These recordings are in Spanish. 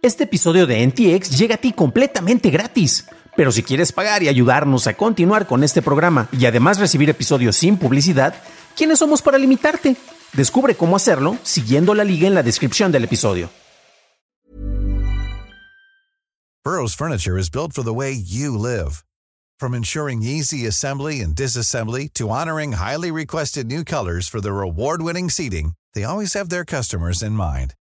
Este episodio de NTX llega a ti completamente gratis. Pero si quieres pagar y ayudarnos a continuar con este programa y además recibir episodios sin publicidad, ¿quiénes somos para limitarte? Descubre cómo hacerlo siguiendo la liga en la descripción del episodio. Burroughs Furniture is built for the way you live. From ensuring easy assembly and disassembly to honoring highly requested new colors for their award-winning seating, they always have their customers in mind.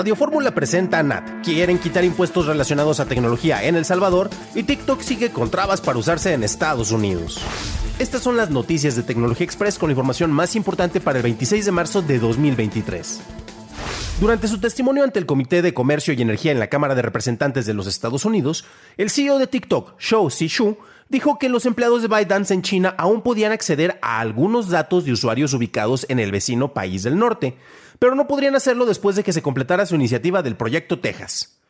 Radio Fórmula presenta a NAT. Quieren quitar impuestos relacionados a tecnología en El Salvador y TikTok sigue con trabas para usarse en Estados Unidos. Estas son las noticias de Tecnología Express con la información más importante para el 26 de marzo de 2023. Durante su testimonio ante el Comité de Comercio y Energía en la Cámara de Representantes de los Estados Unidos, el CEO de TikTok, Shou Zishu, dijo que los empleados de ByteDance en China aún podían acceder a algunos datos de usuarios ubicados en el vecino país del norte, pero no podrían hacerlo después de que se completara su iniciativa del Proyecto Texas.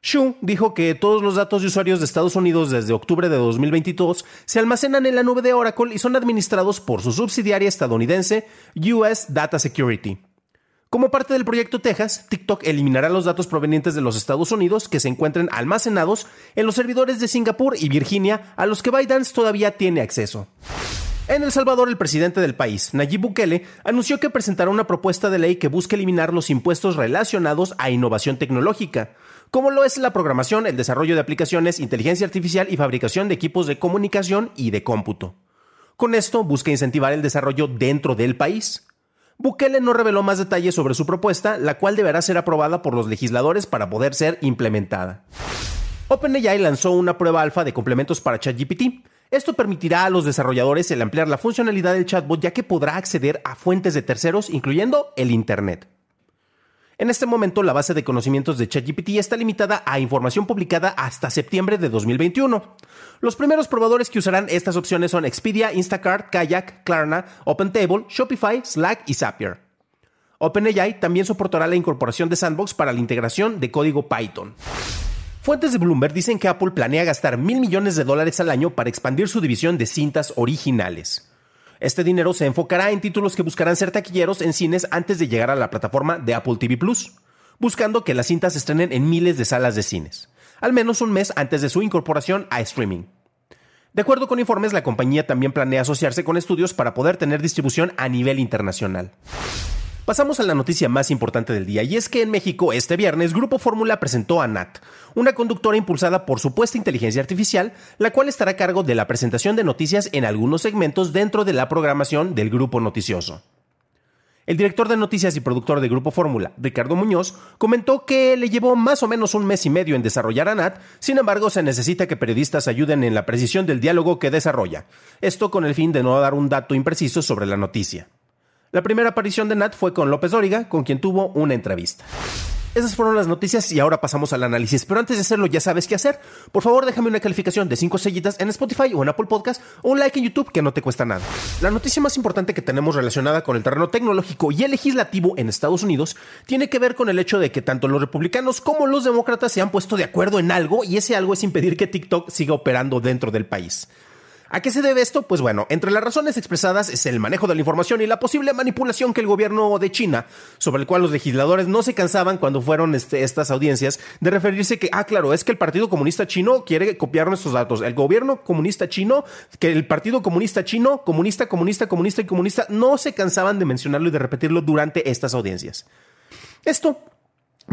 Xu dijo que todos los datos de usuarios de Estados Unidos desde octubre de 2022 se almacenan en la nube de Oracle y son administrados por su subsidiaria estadounidense US Data Security. Como parte del proyecto Texas, TikTok eliminará los datos provenientes de los Estados Unidos que se encuentren almacenados en los servidores de Singapur y Virginia a los que ByteDance todavía tiene acceso. En El Salvador, el presidente del país, Nayib Bukele, anunció que presentará una propuesta de ley que busca eliminar los impuestos relacionados a innovación tecnológica, como lo es la programación, el desarrollo de aplicaciones, inteligencia artificial y fabricación de equipos de comunicación y de cómputo. Con esto busca incentivar el desarrollo dentro del país. Bukele no reveló más detalles sobre su propuesta, la cual deberá ser aprobada por los legisladores para poder ser implementada. OpenAI lanzó una prueba alfa de complementos para ChatGPT. Esto permitirá a los desarrolladores el ampliar la funcionalidad del chatbot ya que podrá acceder a fuentes de terceros, incluyendo el Internet. En este momento, la base de conocimientos de ChatGPT está limitada a información publicada hasta septiembre de 2021. Los primeros probadores que usarán estas opciones son Expedia, Instacart, Kayak, Klarna, OpenTable, Shopify, Slack y Zapier. OpenAI también soportará la incorporación de Sandbox para la integración de código Python. Fuentes de Bloomberg dicen que Apple planea gastar mil millones de dólares al año para expandir su división de cintas originales. Este dinero se enfocará en títulos que buscarán ser taquilleros en cines antes de llegar a la plataforma de Apple TV Plus, buscando que las cintas estrenen en miles de salas de cines, al menos un mes antes de su incorporación a streaming. De acuerdo con informes, la compañía también planea asociarse con estudios para poder tener distribución a nivel internacional. Pasamos a la noticia más importante del día, y es que en México este viernes Grupo Fórmula presentó a NAT, una conductora impulsada por supuesta inteligencia artificial, la cual estará a cargo de la presentación de noticias en algunos segmentos dentro de la programación del grupo noticioso. El director de noticias y productor de Grupo Fórmula, Ricardo Muñoz, comentó que le llevó más o menos un mes y medio en desarrollar a NAT, sin embargo se necesita que periodistas ayuden en la precisión del diálogo que desarrolla, esto con el fin de no dar un dato impreciso sobre la noticia. La primera aparición de Nat fue con López Dóriga, con quien tuvo una entrevista. Esas fueron las noticias y ahora pasamos al análisis. Pero antes de hacerlo, ya sabes qué hacer. Por favor, déjame una calificación de 5 sellitas en Spotify o en Apple Podcast o un like en YouTube que no te cuesta nada. La noticia más importante que tenemos relacionada con el terreno tecnológico y el legislativo en Estados Unidos tiene que ver con el hecho de que tanto los republicanos como los demócratas se han puesto de acuerdo en algo y ese algo es impedir que TikTok siga operando dentro del país. ¿A qué se debe esto? Pues bueno, entre las razones expresadas es el manejo de la información y la posible manipulación que el gobierno de China, sobre el cual los legisladores no se cansaban cuando fueron este, estas audiencias, de referirse que, ah, claro, es que el Partido Comunista Chino quiere copiar nuestros datos. El gobierno comunista chino, que el Partido Comunista Chino, comunista, comunista, comunista y comunista, no se cansaban de mencionarlo y de repetirlo durante estas audiencias. Esto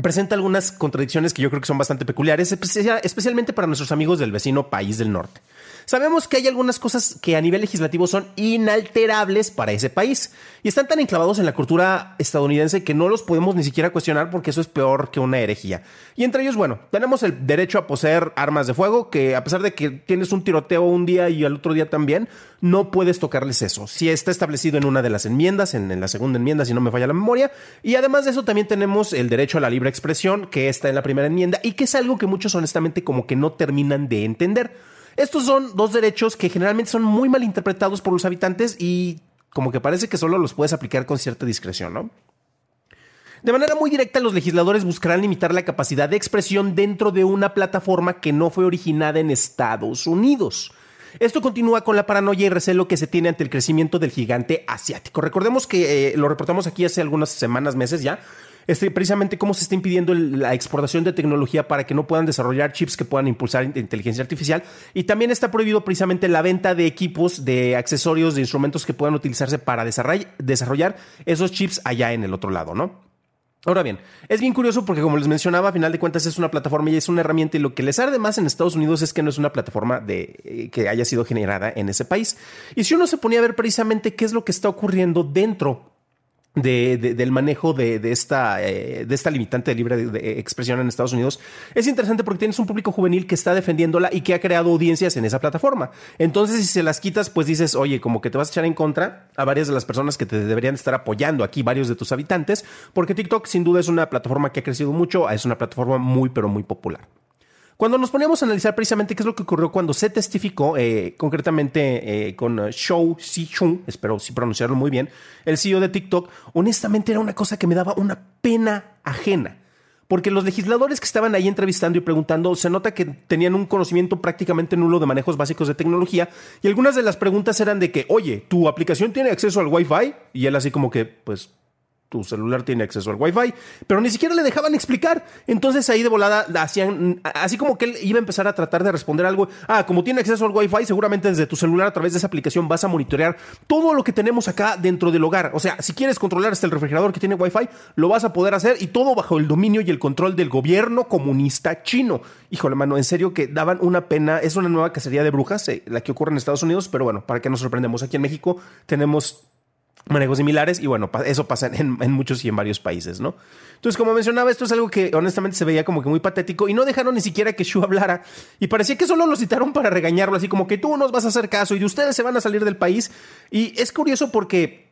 presenta algunas contradicciones que yo creo que son bastante peculiares, especialmente para nuestros amigos del vecino país del norte. Sabemos que hay algunas cosas que a nivel legislativo son inalterables para ese país y están tan enclavados en la cultura estadounidense que no los podemos ni siquiera cuestionar porque eso es peor que una herejía. Y entre ellos, bueno, tenemos el derecho a poseer armas de fuego que a pesar de que tienes un tiroteo un día y al otro día también, no puedes tocarles eso. Si está establecido en una de las enmiendas, en, en la segunda enmienda, si no me falla la memoria. Y además de eso también tenemos el derecho a la libre expresión que está en la primera enmienda y que es algo que muchos honestamente como que no terminan de entender. Estos son dos derechos que generalmente son muy mal interpretados por los habitantes y como que parece que solo los puedes aplicar con cierta discreción, ¿no? De manera muy directa, los legisladores buscarán limitar la capacidad de expresión dentro de una plataforma que no fue originada en Estados Unidos. Esto continúa con la paranoia y recelo que se tiene ante el crecimiento del gigante asiático. Recordemos que eh, lo reportamos aquí hace algunas semanas, meses ya, este, precisamente cómo se está impidiendo la exportación de tecnología para que no puedan desarrollar chips que puedan impulsar inteligencia artificial. Y también está prohibido precisamente la venta de equipos, de accesorios, de instrumentos que puedan utilizarse para desarrollar esos chips allá en el otro lado, ¿no? Ahora bien, es bien curioso porque como les mencionaba, a final de cuentas es una plataforma y es una herramienta y lo que les arde más en Estados Unidos es que no es una plataforma de, eh, que haya sido generada en ese país. Y si uno se ponía a ver precisamente qué es lo que está ocurriendo dentro de, del manejo de, esta, eh, de limitante de libre de, expresión en Estados Unidos es interesante porque tienes un público juvenil que está defendiéndola y que ha creado audiencias en esa plataforma. Entonces, si se las quitas, pues dices, oye, como que te vas a echar en contra a varias de las personas que te deberían estar apoyando aquí, varios de tus habitantes, porque TikTok sin duda es una plataforma que ha crecido mucho, es una plataforma muy, pero muy popular. Cuando nos poníamos a analizar precisamente qué es lo que ocurrió cuando se testificó, eh, concretamente eh, con Shou Si-chung, espero si pronunciarlo muy bien, el CEO de TikTok, honestamente era una cosa que me daba una pena ajena. Porque los legisladores que estaban ahí entrevistando y preguntando, se nota que tenían un conocimiento prácticamente nulo de manejos básicos de tecnología. Y algunas de las preguntas eran de que, oye, ¿tu aplicación tiene acceso al Wi-Fi? Y él así como que, pues tu celular tiene acceso al Wi-Fi, pero ni siquiera le dejaban explicar. Entonces ahí de volada hacían, así como que él iba a empezar a tratar de responder algo. Ah, como tiene acceso al Wi-Fi, seguramente desde tu celular a través de esa aplicación vas a monitorear todo lo que tenemos acá dentro del hogar. O sea, si quieres controlar hasta el refrigerador que tiene Wi-Fi, lo vas a poder hacer y todo bajo el dominio y el control del gobierno comunista chino. Híjole, mano, en serio que daban una pena. Es una nueva cacería de brujas, eh, la que ocurre en Estados Unidos, pero bueno, para que nos sorprendemos, aquí en México tenemos manejos similares y bueno, eso pasa en, muchos y en varios países, ¿no? Entonces, como mencionaba, esto es algo que honestamente se veía como que muy patético y no dejaron ni siquiera que Shu hablara y parecía que solo lo citaron para regañarlo, así como que tú nos vas a hacer caso y de ustedes se van a salir del país y es curioso porque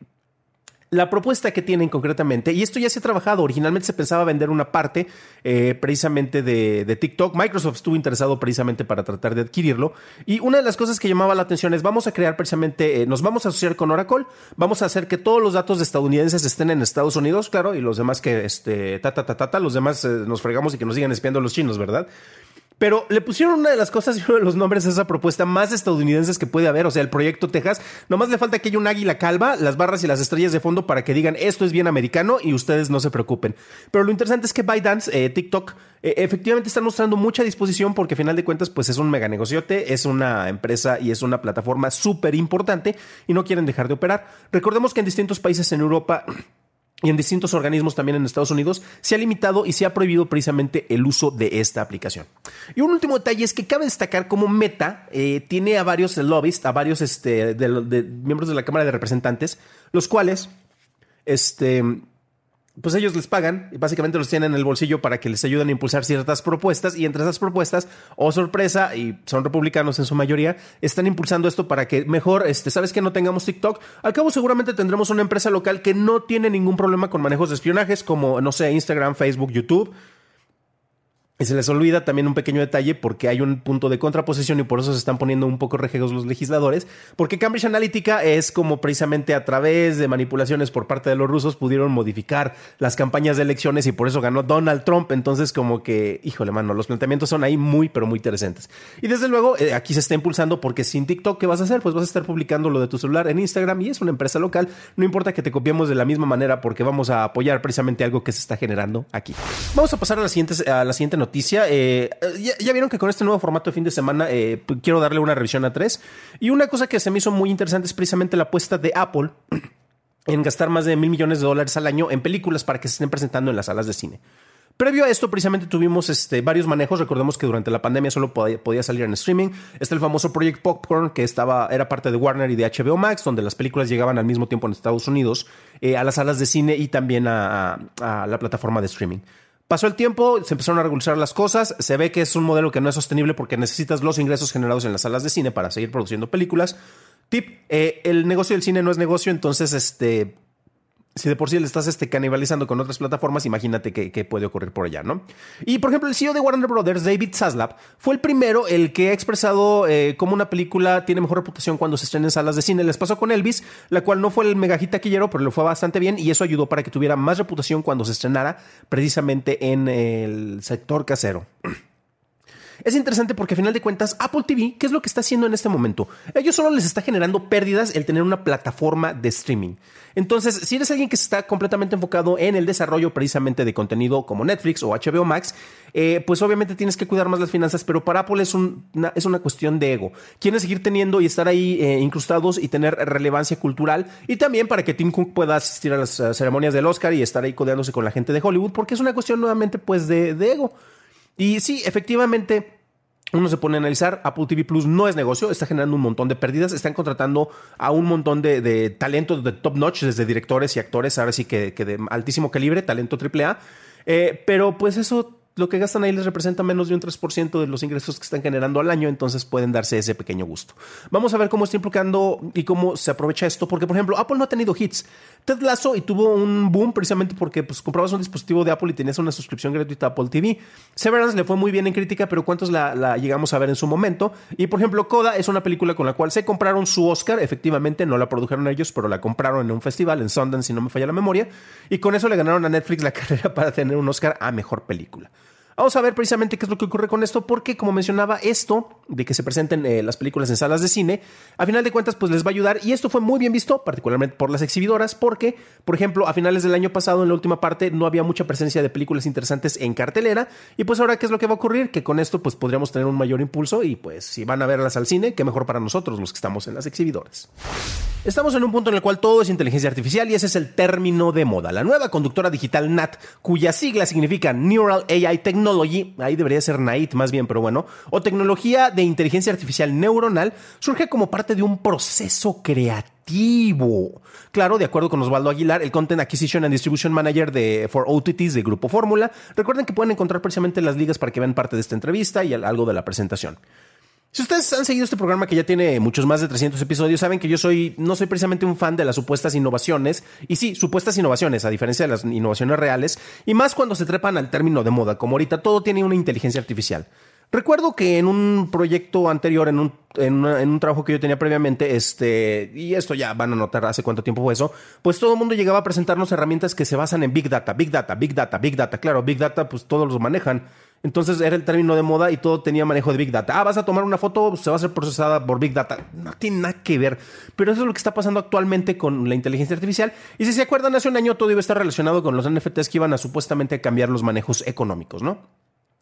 la propuesta que tienen concretamente, y esto ya se ha trabajado, originalmente se pensaba vender una parte eh, precisamente de, TikTok, Microsoft estuvo interesado precisamente para tratar de adquirirlo, y una de las cosas que llamaba la atención es vamos a crear precisamente, eh, nos vamos a asociar con Oracle, vamos a hacer que todos los datos de estadounidenses estén en Estados Unidos, claro, y los demás que, este, ta, ta, ta, ta, los demás eh, nos fregamos y que nos sigan espiando los chinos, ¿verdad? Pero le pusieron una de las cosas y uno de los nombres de esa propuesta más estadounidenses que puede haber, o sea, el proyecto Texas. Nomás le falta que haya un águila calva, las barras y las estrellas de fondo para que digan esto es bien americano y ustedes no se preocupen. Pero lo interesante es que ByteDance, eh, TikTok, eh, efectivamente están mostrando mucha disposición porque, a final de cuentas, pues es un mega negociote, es una empresa y es una plataforma súper importante y no quieren dejar de operar. Recordemos que en distintos países en Europa y en distintos organismos también en Estados Unidos, se ha limitado y se ha prohibido precisamente el uso de esta aplicación. Y un último detalle es que cabe destacar cómo Meta eh, tiene a varios lobbies, a varios este, miembros de la Cámara de Representantes, los cuales este, pues ellos les pagan y básicamente los tienen en el bolsillo para que les ayuden a impulsar ciertas propuestas. Y entre esas propuestas, oh sorpresa, y son republicanos en su mayoría, están impulsando esto para que mejor, este, sabes que no tengamos TikTok, al cabo seguramente tendremos una empresa local que no tiene ningún problema con manejos de espionajes como, no sé, Instagram, Facebook, YouTube, y se les olvida también un pequeño detalle porque hay un punto de contraposición y por eso se están poniendo un poco rejegos los legisladores, porque Cambridge Analytica es como precisamente a través de manipulaciones por parte de los rusos pudieron modificar las campañas de elecciones y por eso ganó Donald Trump. Entonces como que, híjole mano, los planteamientos son ahí muy, pero muy interesantes. Y desde luego eh, aquí se está impulsando porque sin TikTok, ¿qué vas a hacer? Pues vas a estar publicando lo de tu celular en Instagram y es una empresa local. No importa que te copiemos de la misma manera porque vamos a apoyar precisamente algo que se está generando aquí. Vamos a pasar a la siguiente, a la siguiente noticia eh, ya, vieron que con este nuevo formato de fin de semana eh, quiero darle una revisión a tres. Y una cosa que se me hizo muy interesante es precisamente la apuesta de Apple en gastar más de mil millones de dólares al año en películas para que se estén presentando en las salas de cine. Previo a esto, precisamente tuvimos este, varios manejos. Recordemos que durante la pandemia solo podía, salir en streaming. Está el famoso Project Popcorn, que estaba, era parte de Warner y de HBO Max, donde las películas llegaban al mismo tiempo en Estados Unidos, eh, a las salas de cine y también a la plataforma de streaming. Pasó el tiempo, se empezaron a regular las cosas, se ve que es un modelo que no es sostenible porque necesitas los ingresos generados en las salas de cine para seguir produciendo películas. Tip, eh, el negocio del cine no es negocio, entonces este, si de por sí le estás este, canibalizando con otras plataformas, imagínate qué, puede ocurrir por allá, ¿no? Y por ejemplo, el CEO de Warner Brothers, David Zaslav, fue el primero el que ha expresado eh, cómo una película tiene mejor reputación cuando se estrena en salas de cine. Les pasó con Elvis, la cual no fue el megajita taquillero, pero lo fue bastante bien y eso ayudó para que tuviera más reputación cuando se estrenara precisamente en el sector casero. Es interesante porque a final de cuentas Apple TV, ¿qué es lo que está haciendo en este momento? ellos solo les está generando pérdidas el tener una plataforma de streaming. Entonces, si eres alguien que está completamente enfocado en el desarrollo precisamente de contenido como Netflix o HBO Max, eh, pues obviamente tienes que cuidar más las finanzas, pero para Apple es, una, es una cuestión de ego. Quieren seguir teniendo y estar ahí eh, incrustados y tener relevancia cultural y también para que Tim Cook pueda asistir a las eh, ceremonias del Oscar y estar ahí codeándose con la gente de Hollywood, porque es una cuestión nuevamente pues de, de ego. Y sí, efectivamente, uno se pone a analizar, Apple TV Plus no es negocio, está generando un montón de pérdidas, están contratando a un montón de, de talentos de top notch, desde directores y actores, ahora sí que, de altísimo calibre, talento AAA, eh, pero pues eso lo que gastan ahí les representa menos de un 3% de los ingresos que están generando al año, entonces pueden darse ese pequeño gusto. Vamos a ver cómo está implicando y cómo se aprovecha esto, porque por ejemplo, Apple no ha tenido hits. Ted Lasso y tuvo un boom precisamente porque pues, comprabas un dispositivo de Apple y tenías una suscripción gratuita a Apple TV. Severance le fue muy bien en crítica, pero ¿cuántos la, llegamos a ver en su momento? Y por ejemplo, Coda es una película con la cual se compraron su Oscar, efectivamente no la produjeron ellos, pero la compraron en un festival en Sundance, si no me falla la memoria, y con eso le ganaron a Netflix la carrera para tener un Oscar a Mejor Película. Vamos a ver precisamente qué es lo que ocurre con esto, porque como mencionaba, esto de que se presenten eh, las películas en salas de cine, a final de cuentas, pues les va a ayudar. Y esto fue muy bien visto, particularmente por las exhibidoras, porque, por ejemplo, a finales del año pasado, en la última parte, no había mucha presencia de películas interesantes en cartelera. Y pues ahora, ¿qué es lo que va a ocurrir? Que con esto, pues podríamos tener un mayor impulso. Y pues, si van a verlas al cine, qué mejor para nosotros, los que estamos en las exhibidoras. Estamos en un punto en el cual todo es inteligencia artificial y ese es el término de moda. La nueva conductora digital NAT, cuya sigla significa Neural AI Technology, ahí debería ser NAIT más bien, pero bueno, o tecnología de inteligencia artificial neuronal, surge como parte de un proceso creativo. Claro, de acuerdo con Osvaldo Aguilar, el Content Acquisition and Distribution Manager de For OTTs de Grupo Fórmula. Recuerden que pueden encontrar precisamente las ligas para que vean parte de esta entrevista y algo de la presentación. Si ustedes han seguido este programa que ya tiene muchos más de 300 episodios, saben que yo soy no soy precisamente un fan de las supuestas innovaciones. Y sí, supuestas innovaciones, a diferencia de las innovaciones reales, y más cuando se trepan al término de moda, como ahorita todo tiene una inteligencia artificial. Recuerdo que en un proyecto anterior, en un, en, un trabajo que yo tenía previamente, este, y esto ya van a notar hace cuánto tiempo fue eso, pues todo el mundo llegaba a presentarnos herramientas que se basan en Big Data, Big Data, Big Data, Big Data. Claro, Big Data, pues todos los manejan. Entonces era el término de moda y todo tenía manejo de Big Data. Ah, vas a tomar una foto, se va a ser procesada por Big Data. No tiene nada que ver. Pero eso es lo que está pasando actualmente con la inteligencia artificial. Y si se acuerdan, hace un año todo iba a estar relacionado con los NFTs que iban a supuestamente cambiar los manejos económicos, ¿no?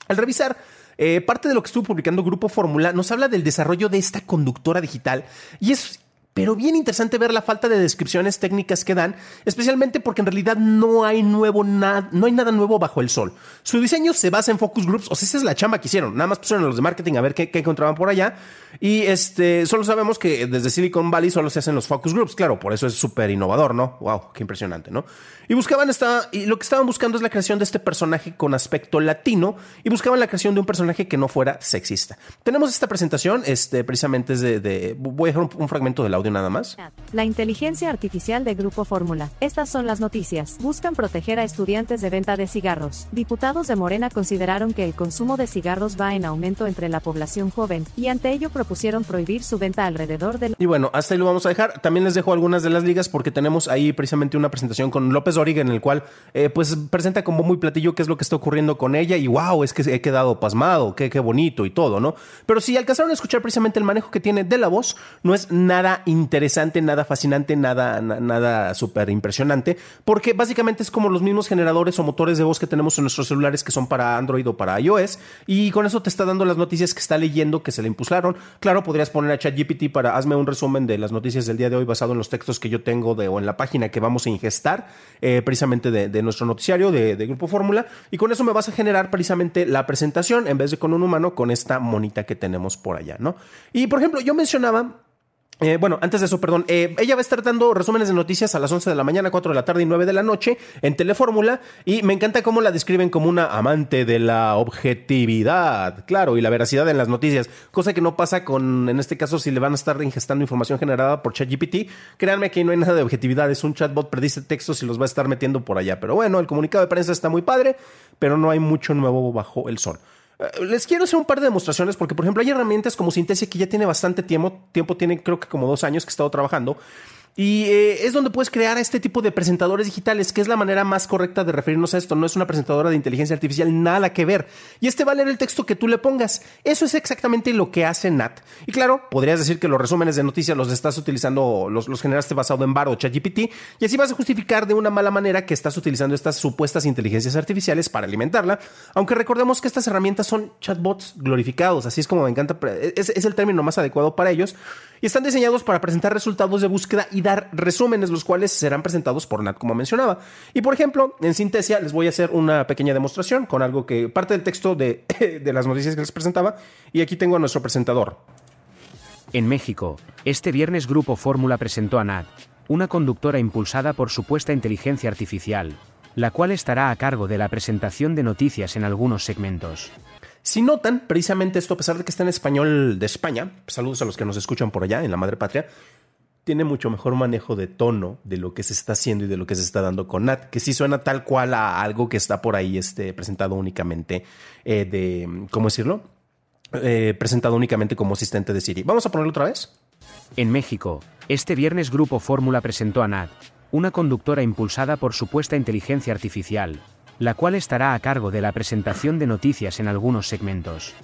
Al revisar eh, parte de lo que estuvo publicando Grupo Fórmula nos habla del desarrollo de esta conductora digital y es pero bien interesante ver la falta de descripciones técnicas que dan, especialmente porque en realidad no hay nuevo nada, no hay nada nuevo bajo el sol. Su diseño se basa en focus groups, o sea, esa es la chamba que hicieron. Nada más pusieron los de marketing a ver qué, encontraban por allá. Y este, solo sabemos que desde Silicon Valley solo se hacen los focus groups. Claro, por eso es súper innovador, ¿no? Wow, qué impresionante, ¿no? Y buscaban esta, lo que estaban buscando es la creación de este personaje con aspecto latino y buscaban la creación de un personaje que no fuera sexista. Tenemos esta presentación, este, precisamente es de, voy a dejar un, fragmento del audio nada más. La inteligencia artificial de Grupo Fórmula. Estas son las noticias. Buscan proteger a estudiantes de venta de cigarros. Diputados de Morena consideraron que el consumo de cigarros va en aumento entre la población joven y ante ello propusieron prohibir su venta alrededor del... Y bueno, hasta ahí lo vamos a dejar. También les dejo algunas de las ligas porque tenemos ahí precisamente una presentación con López en el cual eh, pues presenta como muy platillo qué es lo que está ocurriendo con ella y wow, es que he quedado pasmado, qué, qué bonito y todo, ¿no? Pero si alcanzaron a escuchar precisamente el manejo que tiene de la voz, no es nada interesante, nada fascinante, nada, nada súper impresionante, porque básicamente es como los mismos generadores o motores de voz que tenemos en nuestros celulares que son para Android o para iOS y con eso te está dando las noticias que está leyendo que se le impulsaron. Claro, podrías poner a ChatGPT para hazme un resumen de las noticias del día de hoy basado en los textos que yo tengo de, o en la página que vamos a ingestar. Eh, precisamente de, nuestro noticiario de, Grupo Fórmula y con eso me vas a generar precisamente la presentación en vez de con un humano con esta monita que tenemos por allá, ¿no? Y por ejemplo, yo mencionaba Eh, bueno, antes de eso, perdón, eh, ella va a estar dando resúmenes de noticias a las 11 de la mañana, 4 de la tarde y 9 de la noche en Telefórmula y me encanta cómo la describen como una amante de la objetividad, claro, y la veracidad en las noticias, cosa que no pasa con, en este caso, si le van a estar ingestando información generada por ChatGPT, créanme que no hay nada de objetividad, es un chatbot, predice textos y los va a estar metiendo por allá, pero bueno, el comunicado de prensa está muy padre, pero no hay mucho nuevo bajo el sol. Eh, les quiero hacer un par de demostraciones porque, por ejemplo, hay herramientas como Sintesia que ya tiene bastante tiempo, tiempo tiene creo que como dos años que he estado trabajando y eh, es donde puedes crear este tipo de presentadores digitales, que es la manera más correcta de referirnos a esto. No es una presentadora de inteligencia artificial, nada que ver. Y este va a leer el texto que tú le pongas. Eso es exactamente lo que hace Nat. Y claro, podrías decir que los resúmenes de noticias los estás utilizando, los, los generaste basado en Bar o ChatGPT, y así vas a justificar de una mala manera que estás utilizando estas supuestas inteligencias artificiales para alimentarla. Aunque recordemos que estas herramientas son chatbots glorificados, así es como me encanta, es, es el término más adecuado para ellos y están diseñados para presentar resultados de búsqueda y dar resúmenes, los cuales serán presentados por Nat, como mencionaba. Y por ejemplo, en Sintesia les voy a hacer una pequeña demostración con algo que parte del texto de, de las noticias que les presentaba. Y aquí tengo a nuestro presentador. En México, este viernes Grupo Fórmula presentó a Nat, una conductora impulsada por supuesta inteligencia artificial, la cual estará a cargo de la presentación de noticias en algunos segmentos. Si notan, precisamente esto, a pesar de que está en español de España, saludos a los que nos escuchan por allá, en la madre patria, tiene mucho mejor manejo de tono de lo que se está haciendo y de lo que se está dando con Nat, que sí suena tal cual a algo que está por ahí este, presentado únicamente eh, de, ¿cómo decirlo? Eh, presentado únicamente como asistente de Siri. Vamos a ponerlo otra vez. En México, este viernes Grupo Fórmula presentó a Nat, una conductora impulsada por supuesta inteligencia artificial, la cual estará a cargo de la presentación de noticias en algunos segmentos.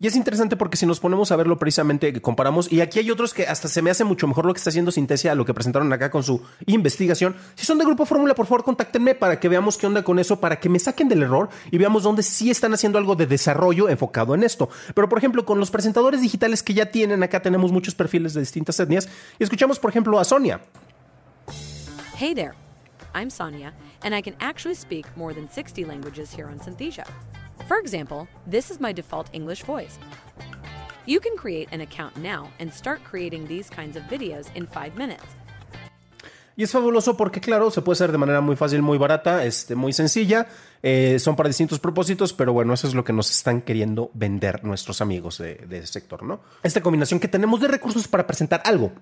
Y es interesante porque si nos ponemos a verlo precisamente, comparamos, y aquí hay otros que hasta se me hace mucho mejor lo que está haciendo Sintesia a lo que presentaron acá con su investigación. Si son de Grupo Fórmula, por favor, contáctenme para que veamos qué onda con eso, para que me saquen del error y veamos dónde sí están haciendo algo de desarrollo enfocado en esto. Pero, por ejemplo, con los presentadores digitales que ya tienen, acá tenemos muchos perfiles de distintas etnias, y escuchamos, por ejemplo, a Sonia. Hey there, I'm Sonia. and I can actually speak more than 60 languages here on Synthesia. For example, this is my default English voice. You can create an account now and start creating these kinds of videos in 5 minutes. Y es fabuloso porque, claro, se puede hacer de manera muy fácil, muy barata, este, muy sencilla. Eh, son para distintos propósitos, pero bueno, eso es lo que nos están queriendo vender nuestros amigos de, de sector, ¿no? Esta combinación que tenemos de recursos para presentar algo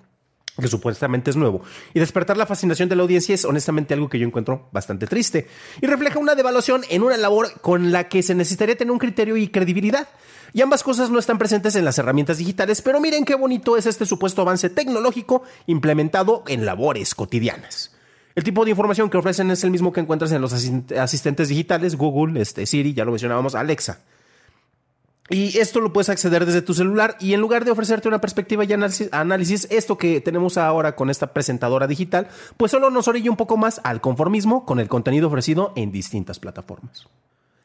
que supuestamente es nuevo. Y despertar la fascinación de la audiencia es honestamente algo que yo encuentro bastante triste. Y refleja una devaluación en una labor con la que se necesitaría tener un criterio y credibilidad. Y ambas cosas no están presentes en las herramientas digitales, pero miren qué bonito es este supuesto avance tecnológico implementado en labores cotidianas. El tipo de información que ofrecen es el mismo que encuentras en los asistentes digitales, Google, este, Siri, ya lo mencionábamos, Alexa. Y esto lo puedes acceder desde tu celular y en lugar de ofrecerte una perspectiva y análisis, esto que tenemos ahora con esta presentadora digital, pues solo nos orilla un poco más al conformismo con el contenido ofrecido en distintas plataformas.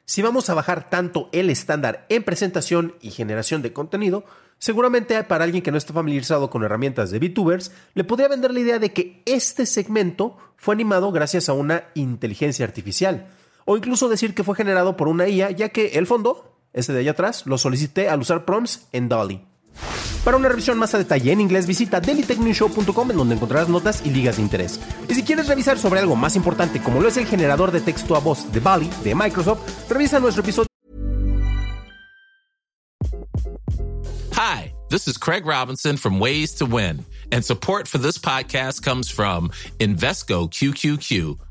Si vamos a bajar tanto el estándar en presentación y generación de contenido, seguramente para alguien que no está familiarizado con herramientas de VTubers, le podría vender la idea de que este segmento fue animado gracias a una inteligencia artificial, o incluso decir que fue generado por una IA, ya que el fondo este de allá atrás, lo solicité al usar prompts en Dolly. Para una revisión más a detalle en inglés, visita dailytechnewshow.com en donde encontrarás notas y ligas de interés. Y si quieres revisar sobre algo más importante como lo es el generador de texto a voz de Bali de Microsoft, revisa nuestro episodio. Hi, this is Craig Robinson from Ways to Win, and support for this podcast comes from Invesco QQQ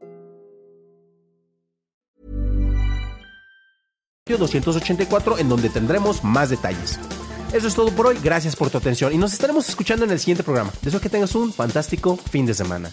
284 en donde tendremos más detalles. Eso es todo por hoy, gracias por tu atención y nos estaremos escuchando en el siguiente programa. Deseo que tengas un fantástico fin de semana.